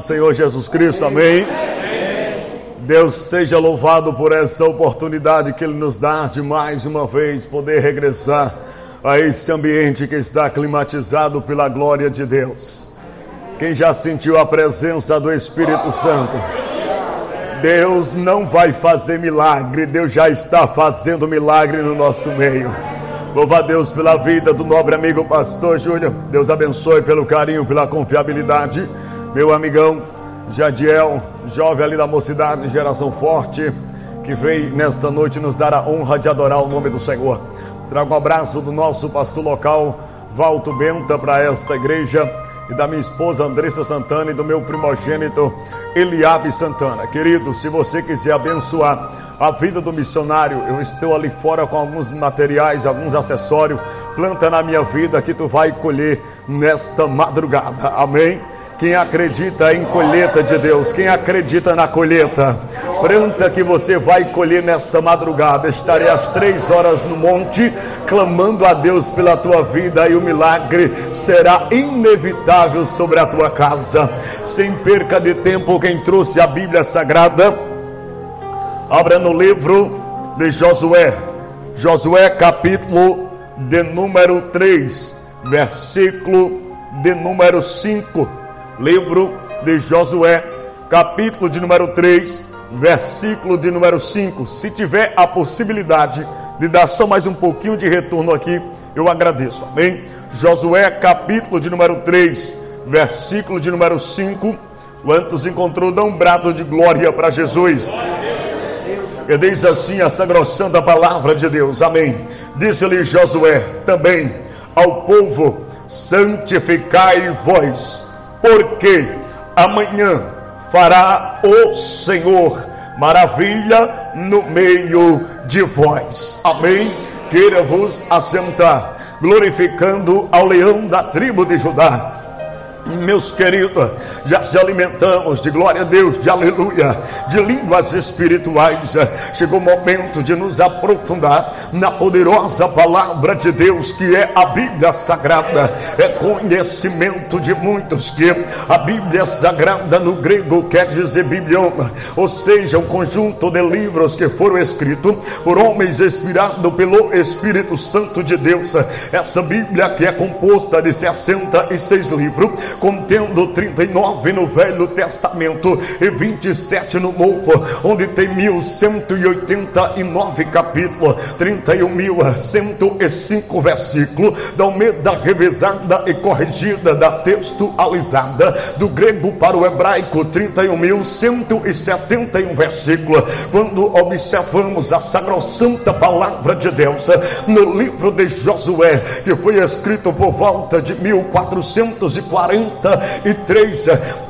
Senhor Jesus Cristo, amém. Deus seja louvado por essa oportunidade que Ele nos dá de mais uma vez poder regressar a esse ambiente que está climatizado pela glória de Deus. Quem já sentiu a presença do Espírito Santo? Deus não vai fazer milagre, Deus já está fazendo milagre no nosso meio. Louva a Deus pela vida do nobre amigo pastor Júnior. Deus abençoe pelo carinho, pela confiabilidade meu amigão Jadiel, jovem ali da mocidade, geração forte, que veio nesta noite nos dar a honra de adorar o nome do Senhor. Trago um abraço do nosso pastor local, Valto Benta, para esta igreja, e da minha esposa Andressa Santana e do meu primogênito Eliabe Santana. Querido, se você quiser abençoar a vida do missionário, eu estou ali fora com alguns materiais, alguns acessórios. Planta na minha vida que tu vai colher nesta madrugada. Amém? Quem acredita em colheita de Deus, quem acredita na colheita, planta que você vai colher nesta madrugada. Estarei às três horas no monte, clamando a Deus pela tua vida, e o milagre será inevitável sobre a tua casa. Sem perca de tempo, quem trouxe a Bíblia Sagrada, abra no livro de Josué, Josué, capítulo de número 3, versículo de número 5 livro de Josué, capítulo de número 3, versículo de número 5. Se tiver a possibilidade de dar só mais um pouquinho de retorno aqui, eu agradeço. Amém? Josué, capítulo de número 3, versículo de número 5. Quantos encontrou, dão um brado de glória para Jesus. E diz assim a sagrosanta palavra de Deus. Amém. Disse-lhe Josué também ao povo: santificai vós porque amanhã fará o Senhor maravilha no meio de vós. Amém? Queira vos assentar, glorificando ao leão da tribo de Judá meus queridos, já se alimentamos de glória a Deus, de aleluia, de línguas espirituais. Chegou o momento de nos aprofundar na poderosa palavra de Deus, que é a Bíblia Sagrada. É conhecimento de muitos que a Bíblia Sagrada no grego quer dizer biblioma, ou seja, um conjunto de livros que foram escritos por homens inspirados pelo Espírito Santo de Deus. Essa Bíblia que é composta de 66 livros contendo 39 no Velho Testamento e 27 no Novo, onde tem 1189 capítulos, 31.105 versículos, da Almeida revisada e corrigida, da textualizada, do grego para o hebraico, 31.171 versículos. Quando observamos a sacrossanta palavra de Deus no livro de Josué, que foi escrito por volta de 1440 43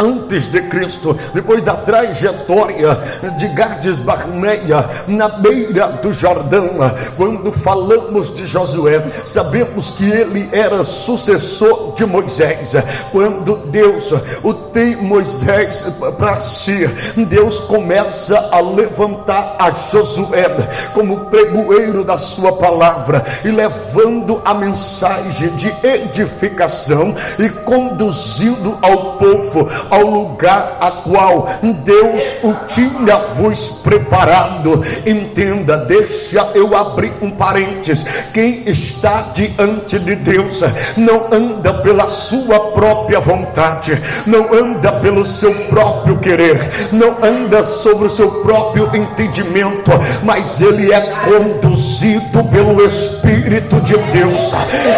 antes de Cristo, depois da trajetória de Gades Barneia, na beira do Jordão, quando falamos de Josué, sabemos que ele era sucessor de Moisés. Quando Deus o tem Moisés para si, Deus começa a levantar a Josué como pregoeiro da sua palavra e levando a mensagem de edificação e conduzindo ao povo ao lugar a qual Deus o tinha vos preparado. Entenda, deixa eu abrir um parênteses. Quem está diante de Deus não anda pela sua própria vontade, não anda pelo seu próprio querer, não anda sobre o seu próprio entendimento, mas ele é conduzido pelo Espírito de Deus.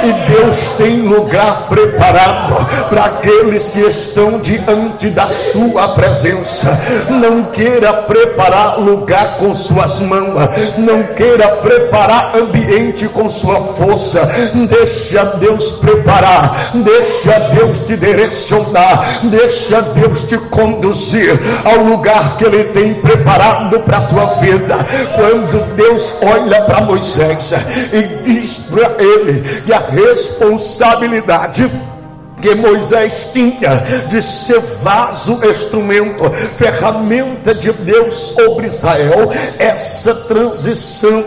E Deus tem lugar preparado para aqueles que estão diante diante da sua presença. Não queira preparar lugar com suas mãos, não queira preparar ambiente com sua força. Deixa Deus preparar, deixa Deus te direcionar, deixa Deus te conduzir ao lugar que Ele tem preparado para a tua vida. Quando Deus olha para Moisés e diz para ele que a responsabilidade que Moisés tinha de ser vaso, instrumento, ferramenta de Deus sobre Israel, essa transição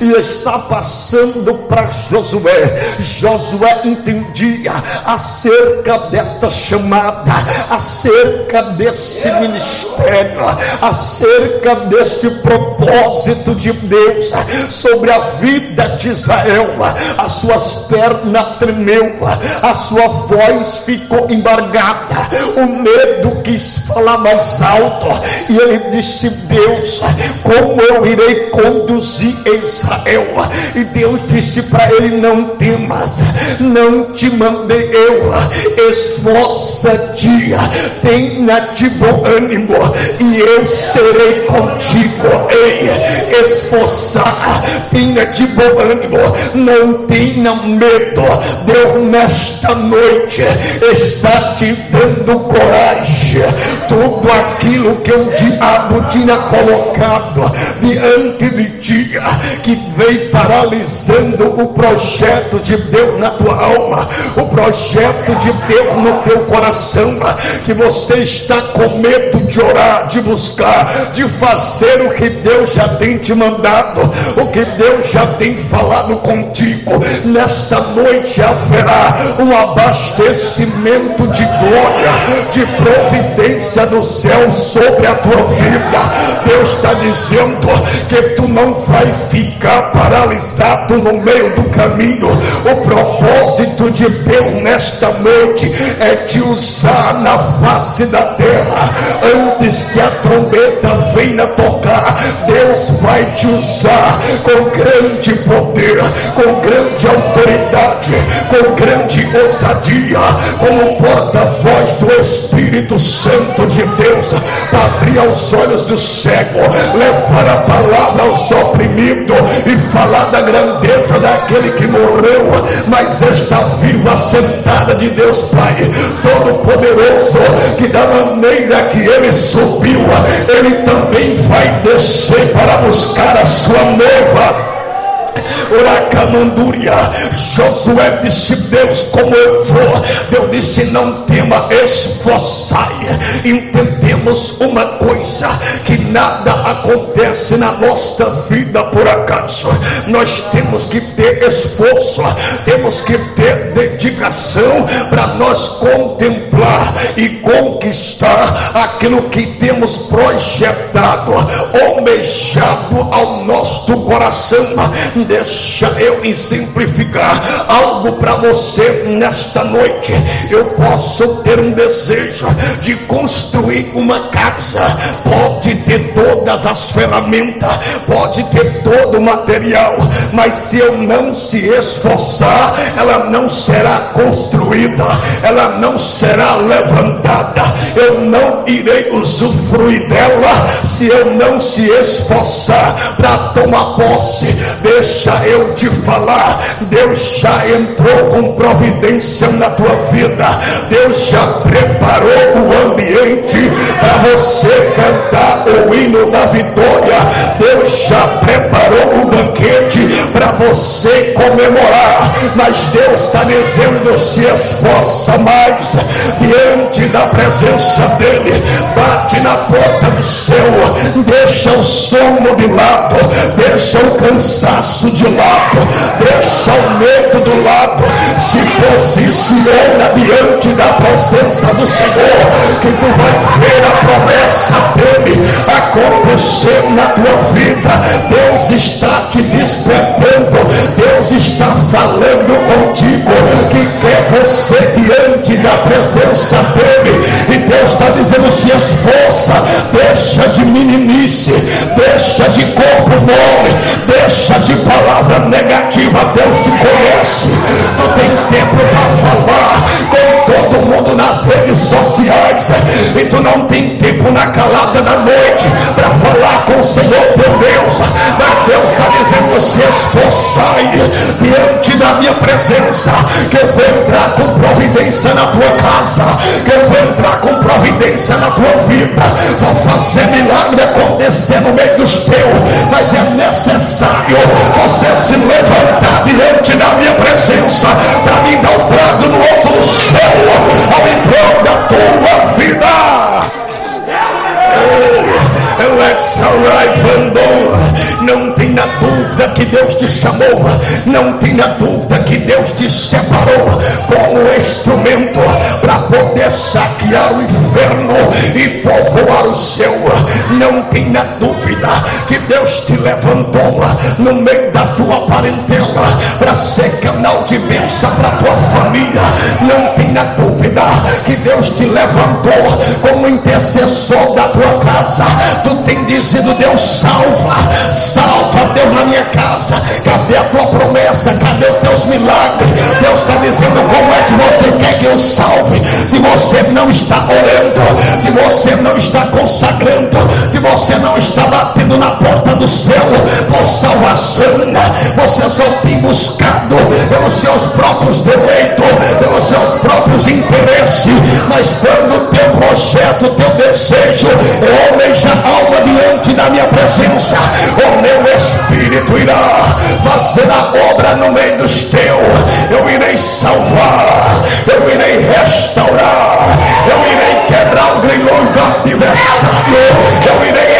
e está passando para Josué. Josué entendia acerca desta chamada, acerca desse ministério, acerca deste propósito de Deus sobre a vida de Israel. As suas pernas tremeu, a sua voz ficou embargada, o medo quis falar mais alto, e ele disse: Deus, como eu irei conduzir Israel? E Deus disse para ele: Não temas, não te mandei eu, esforça-te, tenha de bom ânimo, e eu serei contigo. Ei, esforçar, tenha de bom ânimo, não tenha medo. Deus nesta noite está te dando coragem. Tudo aquilo que o diabo tinha colocado diante de ti, que veio paralisando o projeto de Deus na tua alma, o projeto de Deus no teu coração, que você está com medo de orar, de buscar, de fazer o que Deus já tem te mandado, o que Deus já tem falado contigo. Nesta noite haverá um abastecimento de glória, de providência do céu sobre a tua vida. Deus está dizendo que tu não vai ficar paralisado no meio do caminho. O propósito de Deus nesta noite é te usar na face da terra antes que a trombeta venha tocar. Deus vai te usar com grande poder, com grande autoridade, com grande ousadia, como porta-voz do Espírito Santo de Deus, para abrir os olhos do cego, levar a palavra aos oprimidos e falar da grandeza daquele que morreu, mas está vivo, assentada de Deus Pai, Todo-Poderoso, que da maneira que ele subiu, ele também vai descer para buscar a sua noiva. Uracamandúria. Josué disse: Deus, como eu vou? Deus disse: Não tema, esforçai. Entendemos uma coisa: que nada acontece na nossa vida por acaso. Nós temos que ter esforço, temos que ter dedicação para nós contemplar e conquistar aquilo que temos projetado, almejado ao nosso coração. Deixa eu exemplificar algo para você nesta noite. Eu posso ter um desejo de construir uma casa, pode ter todas as ferramentas, pode ter todo o material, mas se eu não se esforçar, ela não será construída, ela não será levantada. Eu não irei usufruir dela se eu não se esforçar para tomar posse. Deixa eu te falar, Deus já entrou com providência na tua vida. Deus já preparou o ambiente para você cantar o hino da vitória. Deus já preparou o banquete para você comemorar. Mas Deus está dizendo: se esforça mais diante da presença dEle. Bate na porta do céu, deixa o sono de lado, deixa o cansaço de lado, deixa o medo do lado, se posiciona diante da presença do Senhor, que tu vai ver a promessa dele acontecer na tua vida. Deus está te despertando, Deus está falando contigo, que quer você diante da presença dele, e Deus está dizendo: se esforça, deixa de meninice, deixa de corpo mole, deixa de palavra negativa. Deus te conhece, tu tem tempo para falar todo mundo nas redes sociais, e tu não tem tempo na calada da noite para falar com o Senhor teu Deus. Mas Deus está dizendo: se esforçai diante da minha presença, que eu vou entrar com providência na tua casa, que eu vou entrar com providência na tua vida. Vou fazer milagre acontecer no meio dos teus. Mas é necessário você se levantar diante da minha presença para me dar um brado no alto do céu ao tua vida. Alex Não tenha dúvida que Deus te chamou. Não tenha dúvida que Deus te separou como instrumento para poder saquear o inferno e povoar o céu. Não tenha dúvida que Deus te levantou no meio da tua parentela para ser canal de bênção para tua família. Não tenha dúvida que Deus te levantou como intercessor da tua casa tu tem dizido, Deus salva, salva Deus na minha casa. Cadê a tua promessa? Cadê os teus milagres? Deus está dizendo como é que você quer que eu salve. Se você não está orando, se você não está consagrando, se você não está batendo na porta do céu por salvação, você só tem buscado pelos seus próprios deleitos, pelos seus próprios interesses. Mas quando o teu projeto, o teu desejo é almejar alma diante da minha presença, o meu espírito irá fazer a obra no meio dos teus. Eu irei salvar, eu irei restaurar, eu irei quebrar o grilhão do adversário, eu irei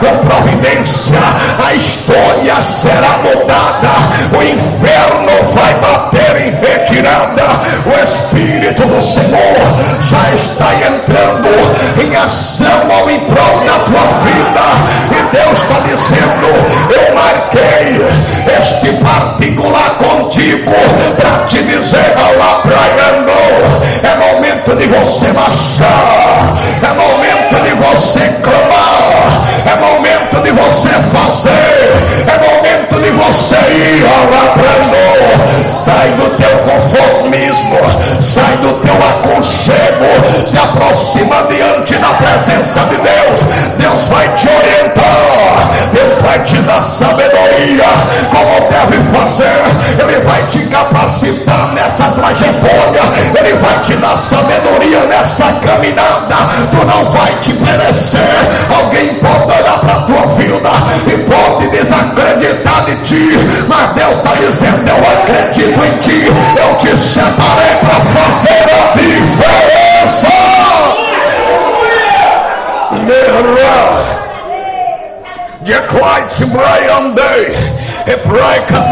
com providência. A história será mudada, o inferno vai bater em retirada. O Espírito do Senhor já está entrando em ação ao em prol da tua vida. E Deus está dizendo: Eu marquei este particular contigo para te dizer: Alapraiando, é momento de você marchar, é momento de você clamar, é momento de você fazer, é momento de você ir alaprando. Sai do teu conformismo, sai do teu aconchego, se aproxima diante da presença de Deus. Deus vai te orientar, Deus vai te dar sabedoria, como deve fazer, Ele vai te capacitar nessa trajetória, Ele vai te dar sabedoria nesta caminhada. Tu não vai te perecer. Alguém pode olhar para a tua vida e pode desacreditar de ti, mas Deus está dizendo: Eu acredito em ti, eu te separei para fazer a diferença. Declare-te, Brian Day hebraica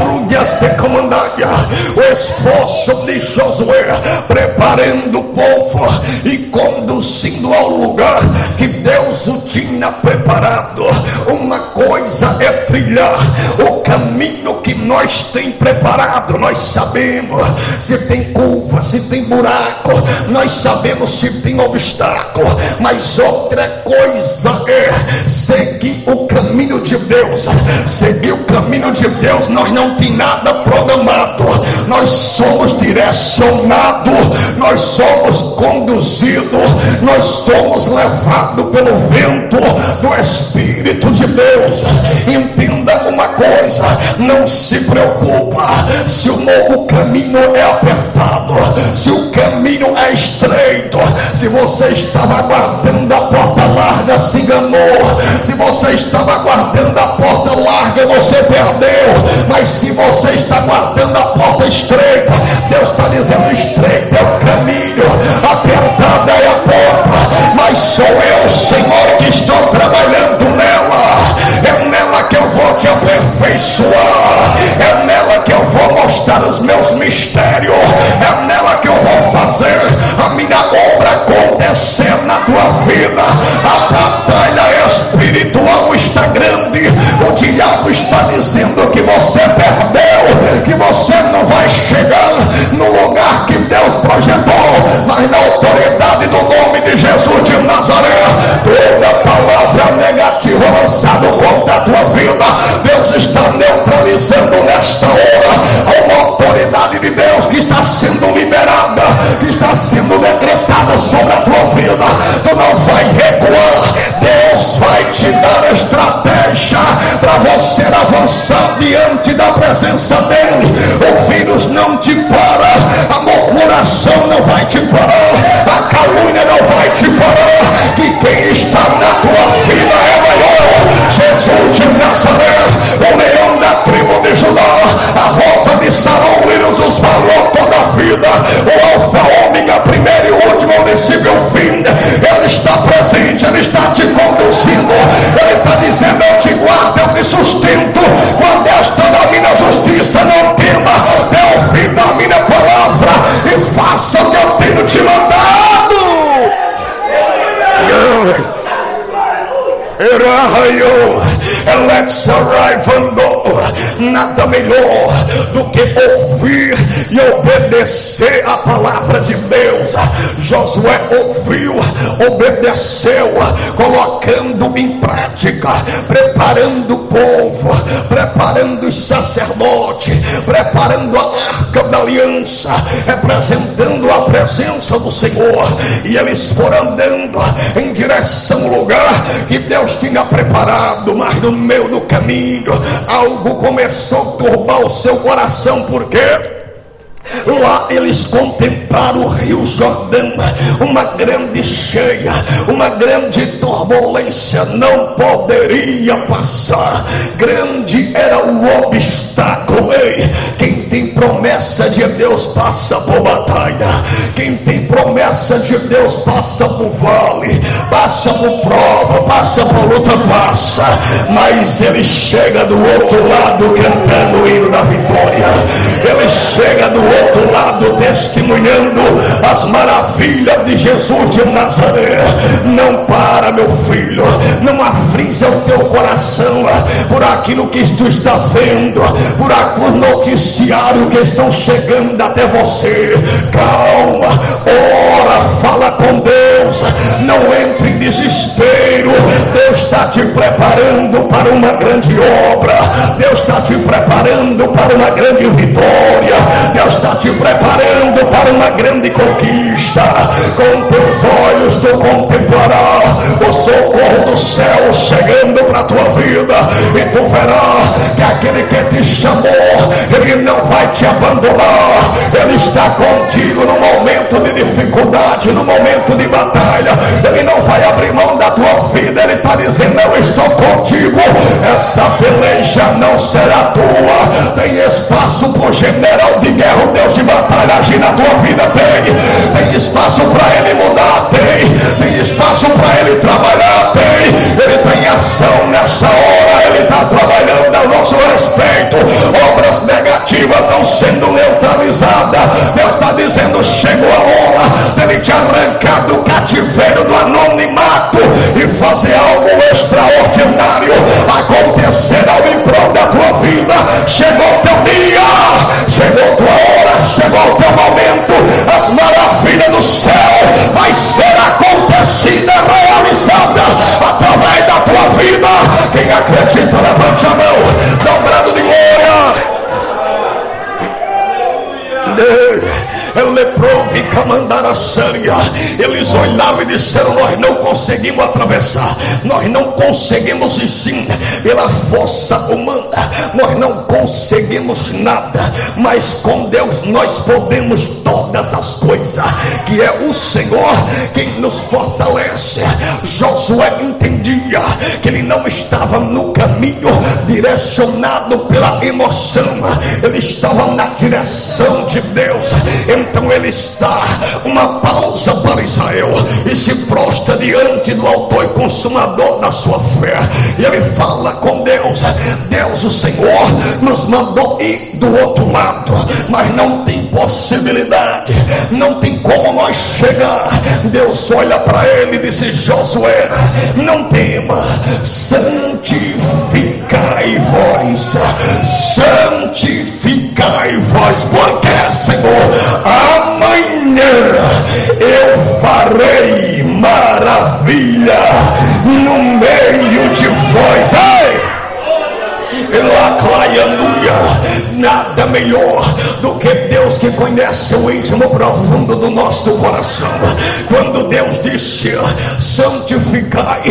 te comandaia, o esforço de Josué preparando o povo e conduzindo ao lugar que Deus o tinha preparado. Uma coisa é trilhar o caminho que nós tem preparado. Nós sabemos se tem curva, se tem buraco, nós sabemos se tem obstáculo, mas outra coisa é seguir o caminho de Deus, seguir o caminho de Deus. Nós não tem nada programado, nós somos direcionados, nós somos conduzidos, nós somos levados pelo vento do Espírito de Deus. Entenda uma coisa, não se preocupa se o novo caminho é apertado, se o caminho é estreito, se você estava aguardando a porta larga, se enganou, se você estava aguardando a porta larga, você perdeu, mas se você está aguardando a porta estreita, Deus está dizendo: estreita é o caminho, apertada é a porta, mas sou eu, Senhor, que estou trabalhando nela, é nela que eu vou te aperfeiçoar, é nela que eu vou mostrar os meus mistérios, é nela que eu vou fazer a minha obra acontecer na tua vida. A batalha espiritual está grande, o diabo está dizendo que você perdeu, que você não vai chegar no lugar que Deus projetou, mas na autoridade do nome de Jesus de Nazaré, toda palavra negativa lançada contra a tua vida, Deus está neutralizando nesta hora uma autoridade de Deus que está sendo liberada, que está sendo decretada sobre a tua vida. Tu não vai recuar, Deus vai te dar estratégia para você avançar diante da presença dEle. O vírus não te para, a murmuração não vai te parar, a calúnia não vai te parar, que quem está na tua vida é maior. Jesus de Nazaré, o leão da tribo de Judá, a rosa de Sarão, o lírio dos valores toda a vida, o alfa, ômega, primeiro e último, princípio e fim. Ele está presente, ele está te conduzindo, ele está dizendo: Eu te guardo de sustento. Quando esta da minha justiça, não tema. Dê ouvido da minha palavra e faça o que eu tenho te mandado. Ele. Alexa Raivando, nada melhor do que ouvir e obedecer a palavra de Deus. Josué ouviu, obedeceu, colocando em prática, preparando o povo, preparando os sacerdotes, preparando a arca da aliança, representando a presença do Senhor. E eles foram andando em direção ao lugar que Deus tinha preparado, mas no meio do caminho. Algo começou a turbar o seu coração, porque Lá eles contemplaram o rio Jordão, uma grande cheia, uma grande turbulência, não poderia passar. Grande era o obstáculo. Ei, quem tem promessa de Deus passa por batalha. Quem tem promessa de Deus passa por vale, passa por prova, passa por luta, passa. Mas ele chega do outro lado cantando o hino da vitória. Ele chega do outro lado testemunhando as maravilhas de Jesus de Nazaré. Não para, meu filho, não aflige o teu coração por aquilo que tu está vendo, por aquele noticiário que estão chegando até você. Calma, ora, fala com Deus, não entre em desespero. Deus está te preparando para uma grande obra, Deus está te preparando para uma grande vitória, Deus está te preparando para uma grande conquista. Com teus olhos tu contemplarás socorro do céu chegando para a tua vida, e tu verás que aquele que te chamou, ele não vai te abandonar, ele está contigo no momento de dificuldade, no momento de batalha, ele não vai abrir mão da tua vida, ele está dizendo: Eu estou contigo, essa peleja não será tua, tem espaço para o general de guerra, o Deus de batalha agir na tua vida, tem, tem espaço para ele mudar, tem, tem espaço para ele trabalhar, ele tem ação nessa hora, ele está trabalhando a nosso respeito, obras negativas estão sendo neutralizadas, Deus está dizendo: chegou a hora dele te arrancar do cativeiro do anonimato e fazer algo extraordinário acontecer ao em da tua vida. Chegou teu dia, chegou tua hora, chegou teu momento. As maravilhas do céu vai ser acontecida, realizada através da tua vida. Quem acredita, levante a mão, dobrado de glória. Eleprovica mandara séria. Eles olharam e disseram: Nós não conseguimos atravessar, nós não conseguimos sim. Pela força humana, nós não conseguimos nada, mas com Deus nós podemos todas as coisas, que é o Senhor quem nos fortalece. Josué entendia que ele não estava no caminho direcionado pela emoção, ele estava na direção de Deus. Então ele está uma pausa para Israel e se prostra diante do autor e consumador da sua fé. E ele fala com Deus: Deus, o Senhor, nos mandou ir do outro lado, mas não tem possibilidade, não tem como nós chegar. Deus olha para ele e disse: Josué, não tema, santificai vós, santificai vós, porque Senhor, amanhã eu farei maravilha no meio de vós. Ai! Nada melhor do que Deus que conhece o íntimo profundo do nosso coração. Quando Deus disse santificai,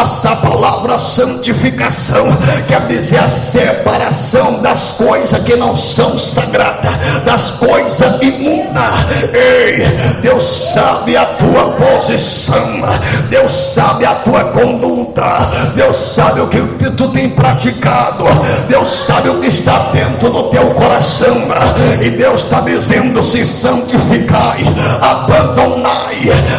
essa palavra santificação quer dizer a separação das coisas que não são sagradas, das coisas imundas. Ei, Deus sabe a tua posição, Deus sabe a tua conduta, Deus sabe o que tu tem praticado, Deus sabe o que está dentro do teu coração. E Deus está dizendo: se santificai, abandonai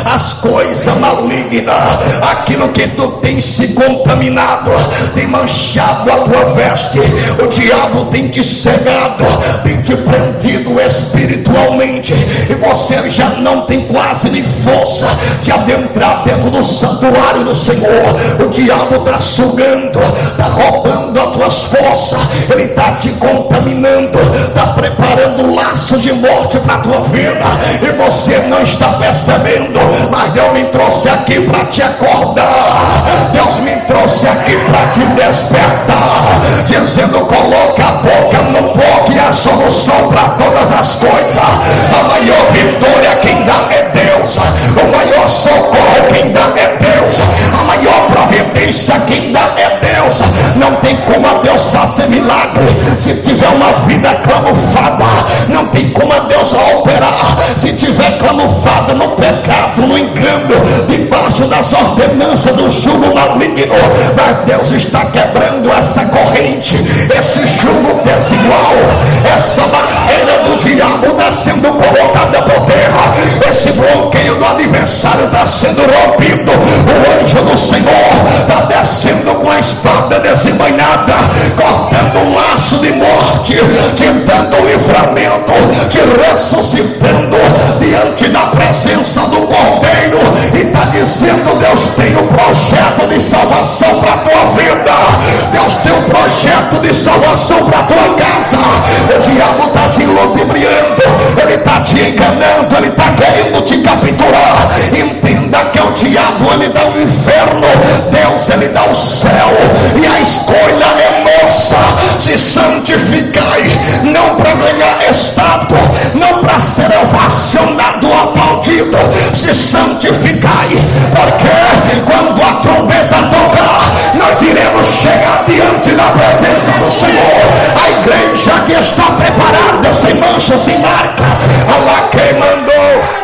as coisas malignas, aquilo que tu tem se contaminado, tem manchado a tua veste, o diabo tem te cegado, tem te prendido espiritualmente, e você já não tem quase nem força de adentrar dentro do santuário do Senhor. O diabo está sugando, está roubando as tuas forças, ele está te contaminando, está preparando laço de morte para a tua vida, e você não está percebendo, mas Deus me trouxe aqui para te acordar, Deus me trouxe aqui para te despertar, dizendo: coloca a boca no pó, que é a solução para todas as coisas, a maior vitória quem dá é Deus, o maior socorro quem dá é Deus, a maior providência quem dá é Deus, não tem como a Deus fazer milagre se tiver uma vida clamufada, não tem como a Deus operar. Se tiver clamufada no das ordenanças do jugo maligno, mas Deus está quebrando essa corrente, esse jugo desigual, essa barreira do diabo está sendo colocada por terra, esse bloqueio do adversário está sendo rompido, o anjo do Senhor está descendo com a espada desembainhada, cortando um laço de morte, te dando livramento, te ressuscitando diante da presença do Cordeiro. E está dizendo: Deus tem um projeto de salvação para a tua vida, Deus tem um projeto de salvação para a tua casa. O diabo está te ludibriando, ele está te enganando, ele está querendo te capturar. Entenda que é o diabo, ele dá o inferno, Deus, ele dá o céu, e a escolha é nossa. Se santificai, não para ganhar estátua, não para ser ovacionado, aplaudido, se santificai, quando a trombeta tocar, nós iremos chegar diante da presença do Senhor. A igreja que está preparada, sem mancha, sem marca, Allah quem mandou.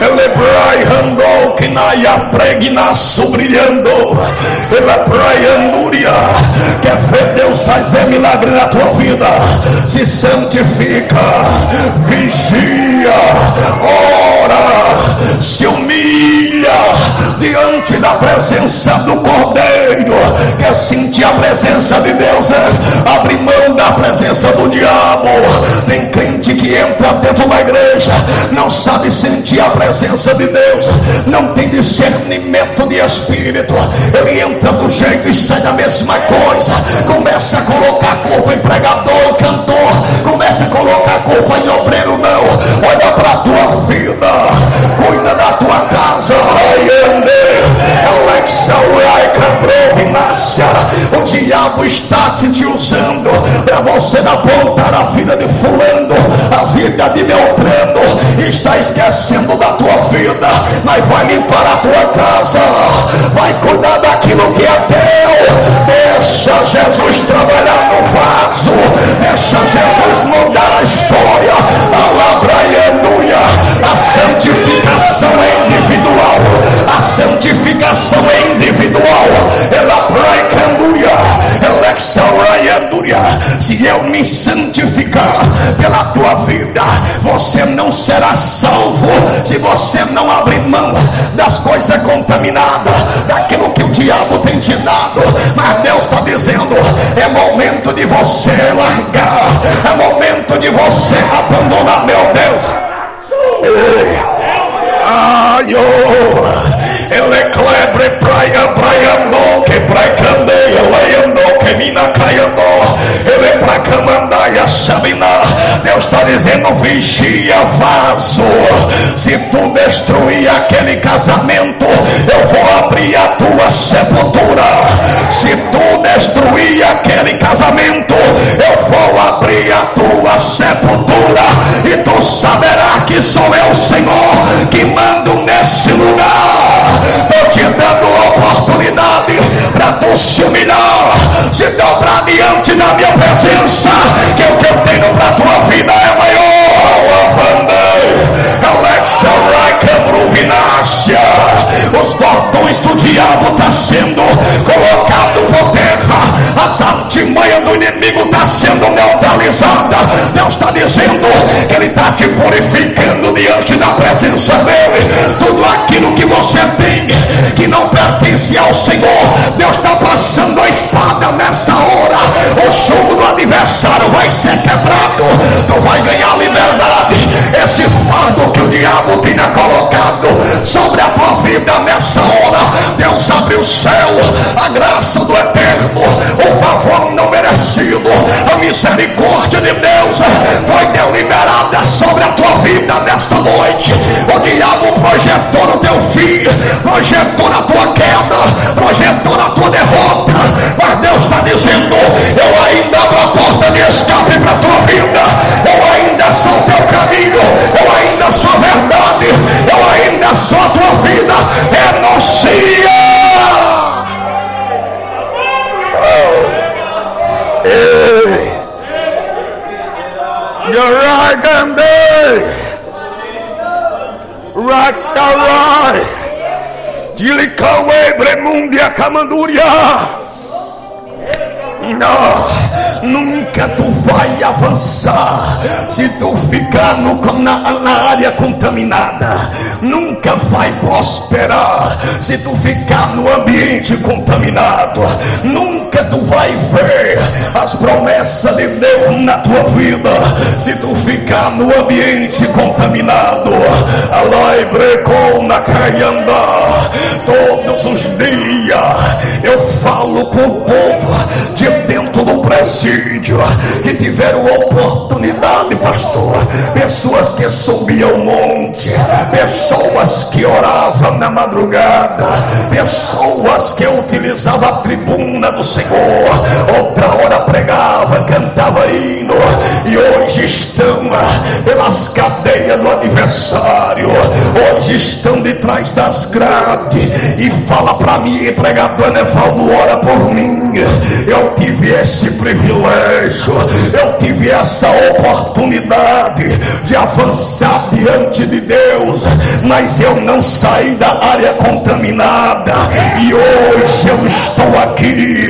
Elebrai andou que naia pregnaço brilhando. Elebrai andúria. Quer ver Deus fazer milagre na tua vida? Se santifica, vigia, ora, se humilha diante da presença do Cordeiro. Quer sentir a presença de Deus? É? Abre mão da presença do diabo. Tem crente que entra dentro da igreja, não sabe sentir a presença de Deus, não tem discernimento de espírito. Ele entra do jeito e sai da mesma coisa. Começa a colocar culpa em pregador, cantor, começa a colocar culpa em obreiro, não. Olha para a tua vida, cuida da tua casa. O diabo está te, te usando para você apontar a vida de fulano, a vida de Beltrano, está esquecendo da tua vida, mas vai limpar a tua casa, vai cuidar daquilo que é teu. Deixa Jesus trabalhar no vaso, deixa Jesus mudar a história. Alabraianuia, a Se eu me santificar pela tua vida, você não será salvo. Se você não abrir mão das coisas contaminadas, daquilo que o diabo tem te dado. Mas Deus está dizendo: é momento de você largar, é momento de você abandonar, meu Deus. Ai, oh, ele é clebre praia, praia, no, que praia, candeia, leandou, ele é pra camandaia, sabina. Deus está dizendo: vigia, vaso. Se tu destruir aquele casamento, eu vou abrir a tua sepultura. Se tu destruir aquele casamento, eu vou abrir a tua sepultura. E tu saberás que sou eu, Senhor, que mando nesse lugar. Estou te dando oportunidade para tu se humilhar, se dobrar diante da minha presença. Que o que eu tenho para tua vida é maior. Bruvinácia. Os portões do diabo estão tá sendo colocados por terra. As artimanhas do inimigo está sendo neutralizada. Deus está dizendo que Ele está te purificando diante da presença dEle. Tudo aquilo que você tem que não pertence ao Senhor, Deus está passando a espada nessa hora. O jugo do adversário vai ser quebrado. Tu vai ganhar liberdade. Esse fardo que o diabo tinha colocado sobre a tua vida nessa hora. Deus abre o céu, a graça do eterno, o favor não merecido, a misericórdia de Deus foi deliberada sobre a tua vida nesta noite. O diabo projetou no teu filho, projetou na tua queda, projetou na tua derrota, mas Deus está dizendo: Eu ainda abro a porta de escape para a tua vida, eu ainda sou teu caminho, eu ainda sou a verdade, eu ainda sou a tua vida. Renuncia. Ei. Yaragande Raksarai Dilikawe Bremundia Kamanduria. Não, nunca tu vai avançar se tu ficar no, na, na área contaminada. Nunca vai prosperar se tu ficar no ambiente contaminado. Nunca tu vai ver as promessas de Deus na tua vida se tu ficar no ambiente contaminado. Alai brecou na caianda todos os dias eu falo com o povo de dentro do presídio que tiveram oportunidade, pastor. Pessoas que subiam o monte, pessoas que oravam na madrugada, pessoas que utilizavam a tribuna do Senhor, outra hora pregava, cantava hino, e hoje estão pelas cadeias do adversário, hoje estão de trás das grades e fala para mim, pregador Nevaldo, ora por mim. Eu tive esse privilégio, eu tive essa oportunidade de avançar diante de Deus, mas eu não saí da área contaminada. E hoje eu estou aqui,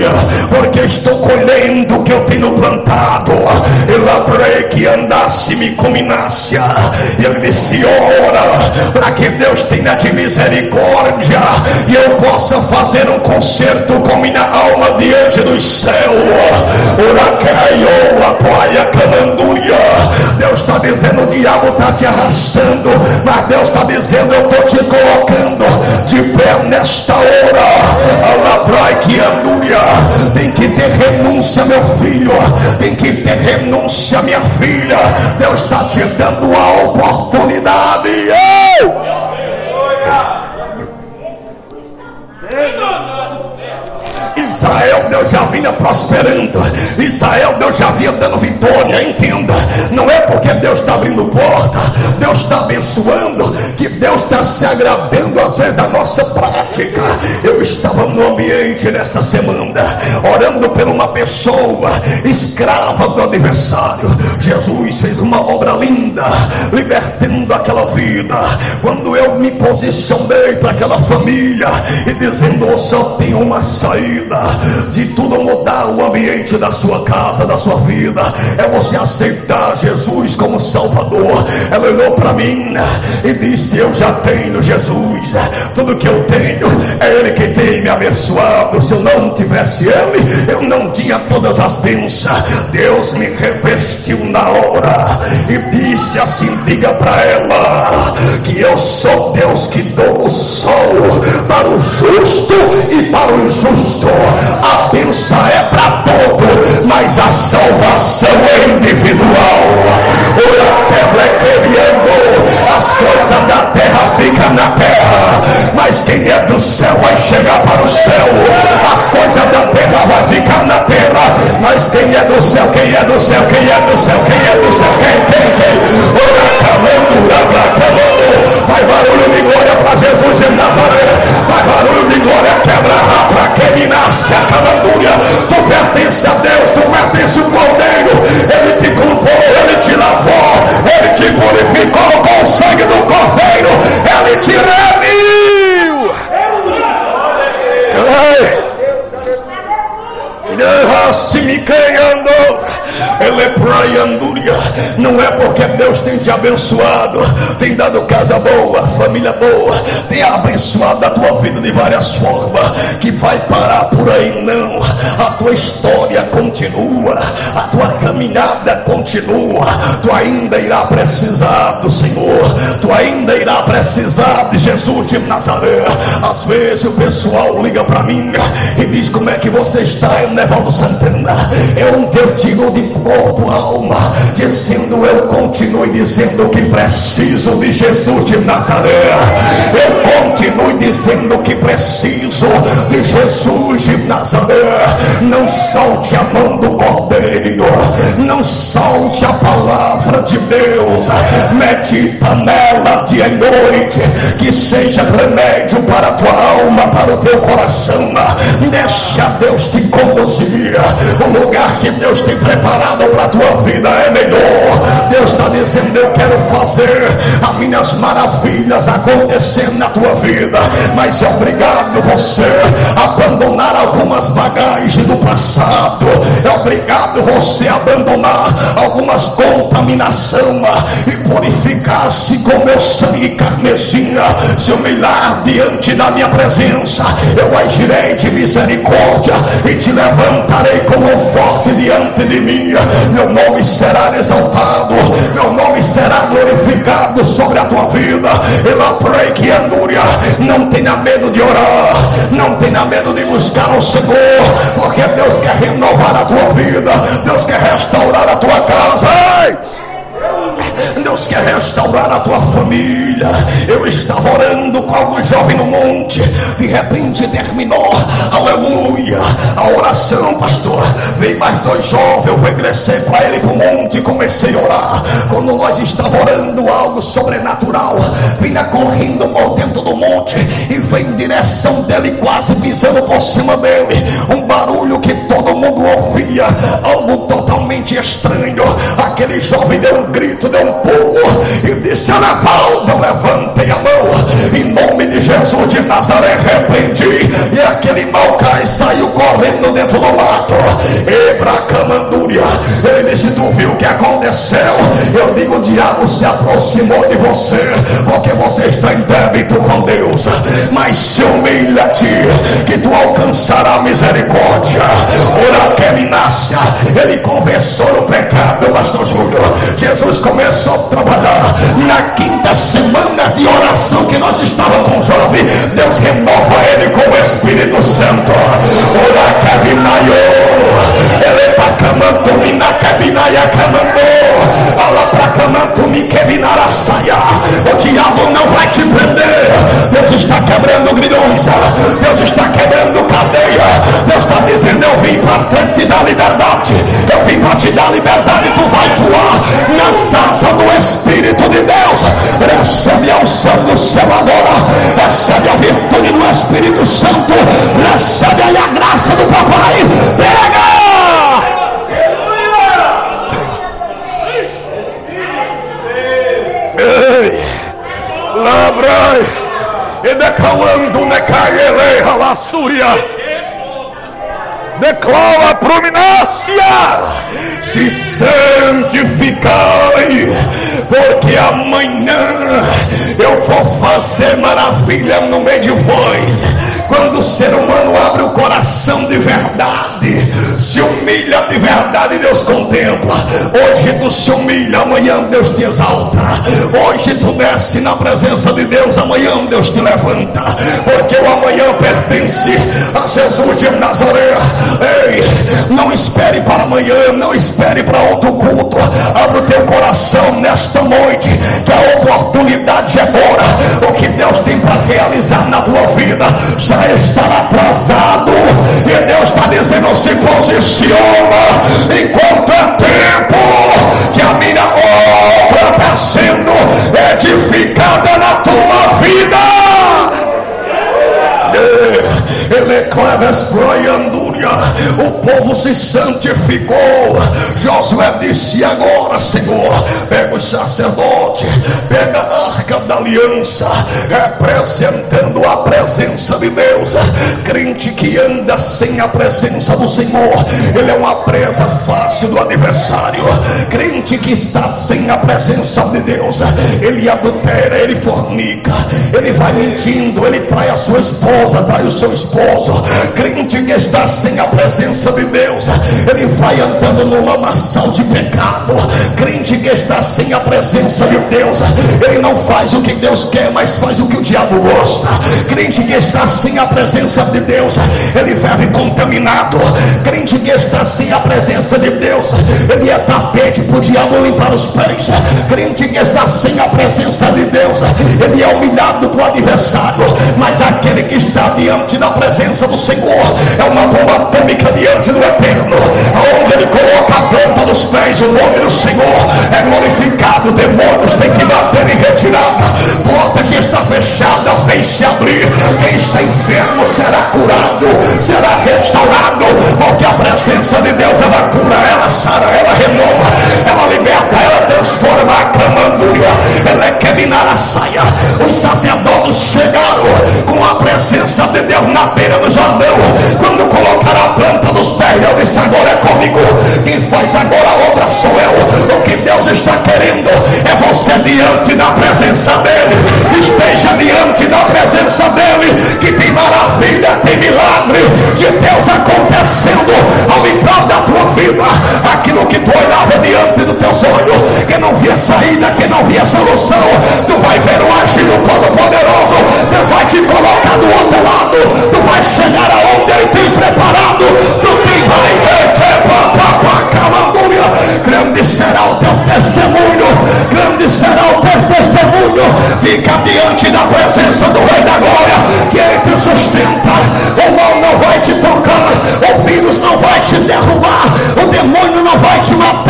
porque estou colhendo o que eu tenho plantado. Eu labrei que andasse me combinasse. Ele disse: ora, para que Deus tenha de misericórdia e eu possa fazer um concerto com minha alma diante dos céus. Uracaiou, apoia, canandúria. Deus está dizendo: o diabo está te arrastando, mas Deus está dizendo: eu estou te colocando de pé nesta hora. Alabrai que andúria. Tem que ter renúncia, meu filho. Tem que ter renúncia, minha filha. Deus está te dando a oportunidade. Ei! Israel Deus já vinha prosperando, Israel Deus já vinha dando vitória. Entenda, não é porque Deus está abrindo porta, Deus está abençoando, que Deus está se agradando às vezes da nossa prática. Eu estava no ambiente nesta semana, orando por uma pessoa escrava do adversário. Jesus fez uma obra linda, libertando aquela vida. Quando eu me posicionei para aquela família e dizendo: Eu só tenho uma saída de tudo mudar o ambiente da sua casa, da sua vida, é você aceitar Jesus como Salvador. Ela olhou para mim e disse: Eu já tenho Jesus, tudo que eu tenho é Ele que tem me abençoado. Se eu não tivesse Ele, eu não tinha todas as bênçãos. Deus me revestiu na hora e disse assim: Diga para ela que eu sou Deus que dou o sol para o justo e para o injusto. A bênção é para todos, mas a salvação é individual. Ora quebra querendo, as coisas da terra ficam na terra, mas quem é do céu vai chegar para o céu. As coisas da terra vai ficar na terra, mas quem é do céu, quem é do céu, quem é do céu, quem é do céu, quem, quem, quem? Ora camando, ora camando, vai barulho de glória para Jesus de Nazaré, vai barulho de glória, quebra para quem nasce a calandúria. Tu pertence a Deus, tu pertence ao Cordeiro. Ele te comprou, ele te lavou, ele te purificou com o sangue do Cordeiro. Ele te remiu. Ei. me quem andou. Ele é praia andúria. Não é porque Deus tem te abençoado, tem dado casa boa, família boa, tem abençoado a tua vida de várias formas, que vai parar por aí, não. A tua história continua, a tua caminhada continua. Tu ainda irá precisar do Senhor, tu ainda irá precisar de Jesus de Nazaré. Às vezes o pessoal liga para mim e diz como é que você está, Nevaldo Santana. Eu, eu digo de corpo, alma, dizendo eu continue dizendo que preciso de Jesus de Nazaré. Eu continue dizendo que preciso de Jesus de Nazaré. Não solte a mão do cordeiro, não solte a palavra de Deus. Medita nela dia e noite, que seja remédio para a tua alma, para o teu coração. Deixa Deus te conduzir. O lugar que Deus tem preparado para a tua vida é melhor. Deus está dizendo: Eu quero fazer as minhas maravilhas acontecer na tua vida. Mas é obrigado você abandonar algumas bagagens do passado. É obrigado você abandonar algumas contaminações e purificar-se com meu sangue carmesim. Se humilhar diante da minha presença, eu agirei de misericórdia e te levantarei como forte diante de mim. Meu nome será exaltado, meu nome será glorificado sobre a tua vida. Ela prei que andúria, não tenha medo de orar, não tenha medo de buscar o Senhor, porque Deus quer renovar a tua vida, Deus quer restaurar a tua casa. Ei! Deus quer restaurar a tua família. Eu estava orando com algum jovem no monte, de repente terminou, aleluia, a oração, pastor. Veio mais dois jovens, eu regressei para ele para o monte e comecei a orar. Quando nós estávamos orando algo sobrenatural, vinha correndo por dentro do monte e vem em direção dele, quase pisando por cima dele. Um barulho que todo mundo ouvia, algo totalmente estranho. Aquele jovem deu um grito, deu um pulo e disse: Anavaldo, levantei a mão, em nome de Jesus de Nazaré, repreendi. E aquele mal cai saiu correndo dentro do mato. Ebracamandúria, ele disse: Tu viu o que aconteceu? Eu digo: O diabo se aproximou de você, porque você está em débito com Deus. Mas se humilha-te, que tu alcançará misericórdia. Ora que ele conversou o pecado, Pastor Júlio. Jesus começou a trabalhar. Na quinta semana de oração que nós estávamos com o jovem, Deus renova ele com o Espírito Santo. Ora ele para camanto mina cabinaia camandou. Ala para camanto me quebinara saia. O diabo não vai te prender. Deus está quebrando grilhões. Deus está quebrando cadeia. Deus está dizendo: Eu vim para te dar liberdade. Eu vim para te dar liberdade. Tu vai voar na salsa do Espírito de Deus. Recebe a unção do céu agora. Recebe a virtude do Espírito Santo. Recebe aí a graça do papai. Pega! Declara a prominência se santificai, porque amanhã eu vou fazer maravilha no meio de vós. Quando o ser humano abre o coração de verdade, se humilha de verdade, Deus contempla. Hoje tu se humilha, amanhã Deus te exalta. Hoje tu desce na presença de Deus, amanhã Deus te levanta, porque o amanhã pertence a Jesus de Nazaré. Ei, não espere para amanhã, não espere para outro culto. Abre o teu coração nesta noite, que a oportunidade é agora. O que Deus tem para realizar na tua vida já está atrasado. E Deus está dizendo: se posiciona enquanto é tempo, que a minha obra está sendo edificada na tua vida. Ele é cleves proianduri O povo se santificou. Josué disse: Agora, Senhor, pega os sacerdotes, pega a arca da aliança, representando a presença de Deus. Crente que anda sem a presença do Senhor, ele é uma presa fácil do adversário. Crente que está sem a presença de Deus, ele adultera, ele fornica, ele vai mentindo, ele trai a sua esposa, trai o seu esposo. Crente que está sem a presença de Deus, ele vai andando no lamaçal de pecado. Crente que está sem a presença de Deus, ele não faz o que Deus quer, mas faz o que o diabo gosta. Crente que está sem a presença de Deus, ele vive contaminado. Crente que está sem a presença de Deus, ele é tapete para o diabo limpar os pés. Crente que está sem a presença de Deus, ele é humilhado para o adversário. Mas aquele que está diante da presença do Senhor é uma bomba atômica diante do eterno, aonde ele coloca a planta dos pés, o nome do Senhor é glorificado. Demônios têm que bater em retirada, porta que está fechada vem se abrir. Quem está enfermo será curado, será restaurado, porque a presença de Deus ela cura, ela sara, ela renova, ela liberta, ela transforma a camandúria, ela é quebrar a saia. Os sacerdotes chegaram com a presença de Deus na beira do Jordão, quando colocaram a planta dos pés, Deus disse: Agora é comigo, quem faz agora a obra sou eu. O que Deus está querendo é você diante da presença dEle, esteja diante da presença dEle, que tem maravilha, tem milagre de Deus acontecendo ao livrar da tua vida. Aquilo que tu olhava diante dos teus olhos, que não via saída, que não via solução, tu vai será o teu testemunho, grande será o teu testemunho, fica diante da presença do Rei da Glória, que Ele te sustenta, o mal não vai te tocar, o vírus não vai te derrubar, o demônio não vai te matar,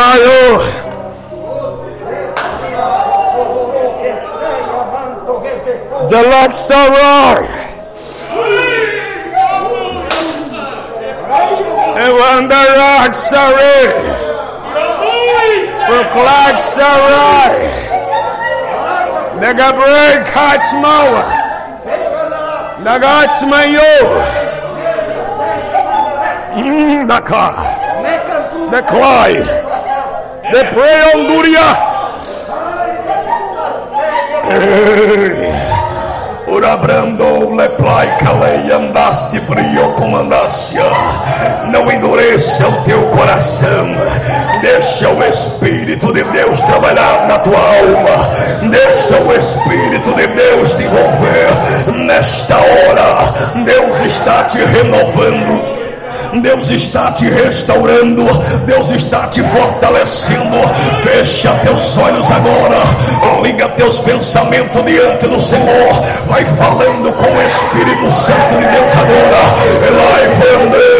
Rayo. Deluxe Sarai. Evander Rock Sarai. Proclaim Sarai. Naga break Hachmawa. Naga Hachmayo. Naka. Hmm, Naklai. The Clyde. De pray Honduria. Urabrando leplai calei andaste brio comandácia. Não endureça o teu coração. Deixa o Espírito de Deus trabalhar na tua alma. Deixa o Espírito de Deus te envolver. Nesta hora, Deus está te renovando. Deus está te restaurando, Deus está te fortalecendo. Fecha teus olhos agora, liga teus pensamentos diante do Senhor. Vai falando com o Espírito Santo de Deus agora. Elai Vandei, Alexa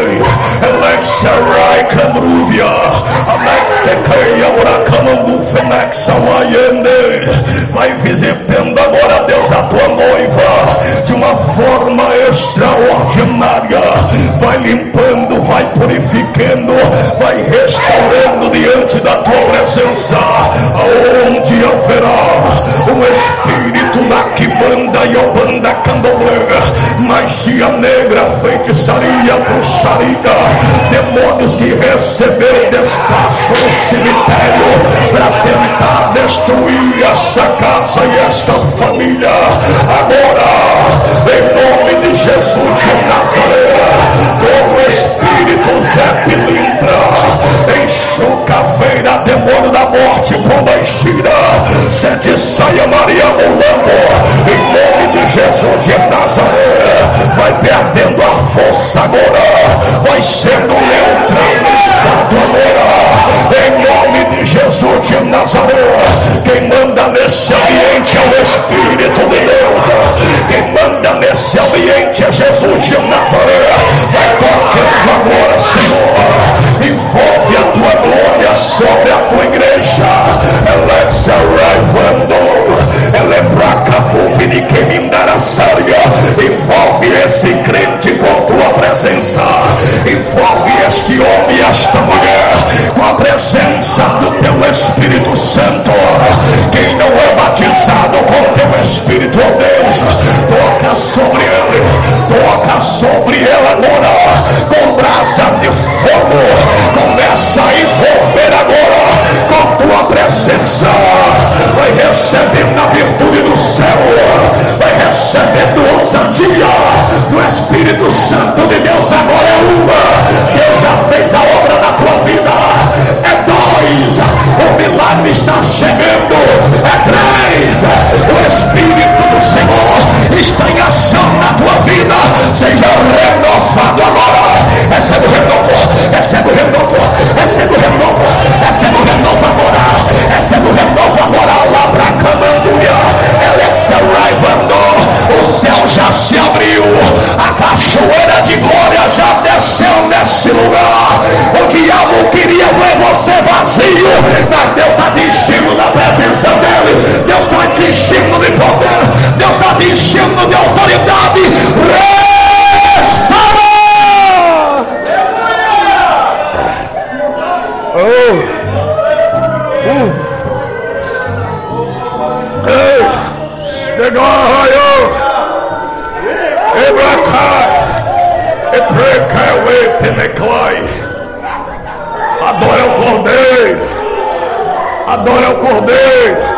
Rai Camruvia, Alex Tekeia Uracamandu Fenex Awaiende. Vai visitando agora, Deus, a tua noiva de uma forma extraordinária. Vai limpando vai purificando, vai restaurando diante da tua presença, aonde haverá um espírito na quibanda e obanda candomblé, magia negra, feitiçaria, bruxaria, demônios que receberam despacho no cemitério para tentar destruir essa casa e esta família. Agora, em nome de Jesus de Nazaré, todo espírito Zé Pilintra, enxuca-feira, demônio da morte, pomba gira, sete saia Maria Mulambo, em nome de Jesus de Nazaré, vai perdendo força agora, vai sendo neutralizado agora, em nome de Jesus de Nazaré, quem manda nesse ambiente é o Espírito de Deus Jesus de Nazaré. Vai tocando agora, Senhor. Envolve a tua glória sobre a tua igreja. Alexa Raivando. Envolve esse crente com tua presença. Envolve este homem e esta mulher com a presença do teu Espírito Santo. Quem não é batizado com teu Espírito, ó oh Deus, toca sobre ele, toca sobre ele agora, com brasa de fogo. Começa a envolver agora com tua presença. Vai recebendo ousadia do Espírito Santo de Deus. Agora é uma. Deus já fez a obra na tua vida. É dois. O milagre está chegando. É três. O Espírito do Senhor está em ação na tua vida. Seja renovado agora. Recebe o renovo. Recebe o renovo. Recebe o renovo. Recebe o renovo se abriu. A cachoeira de glória já desceu nesse lugar. O diabo queria ver você vazio, mas Deus está te enchendo da presença dele. Deus está te enchendo de poder. Deus está te enchendo de autoridade. Cordeiro. Adora o Cordeiro.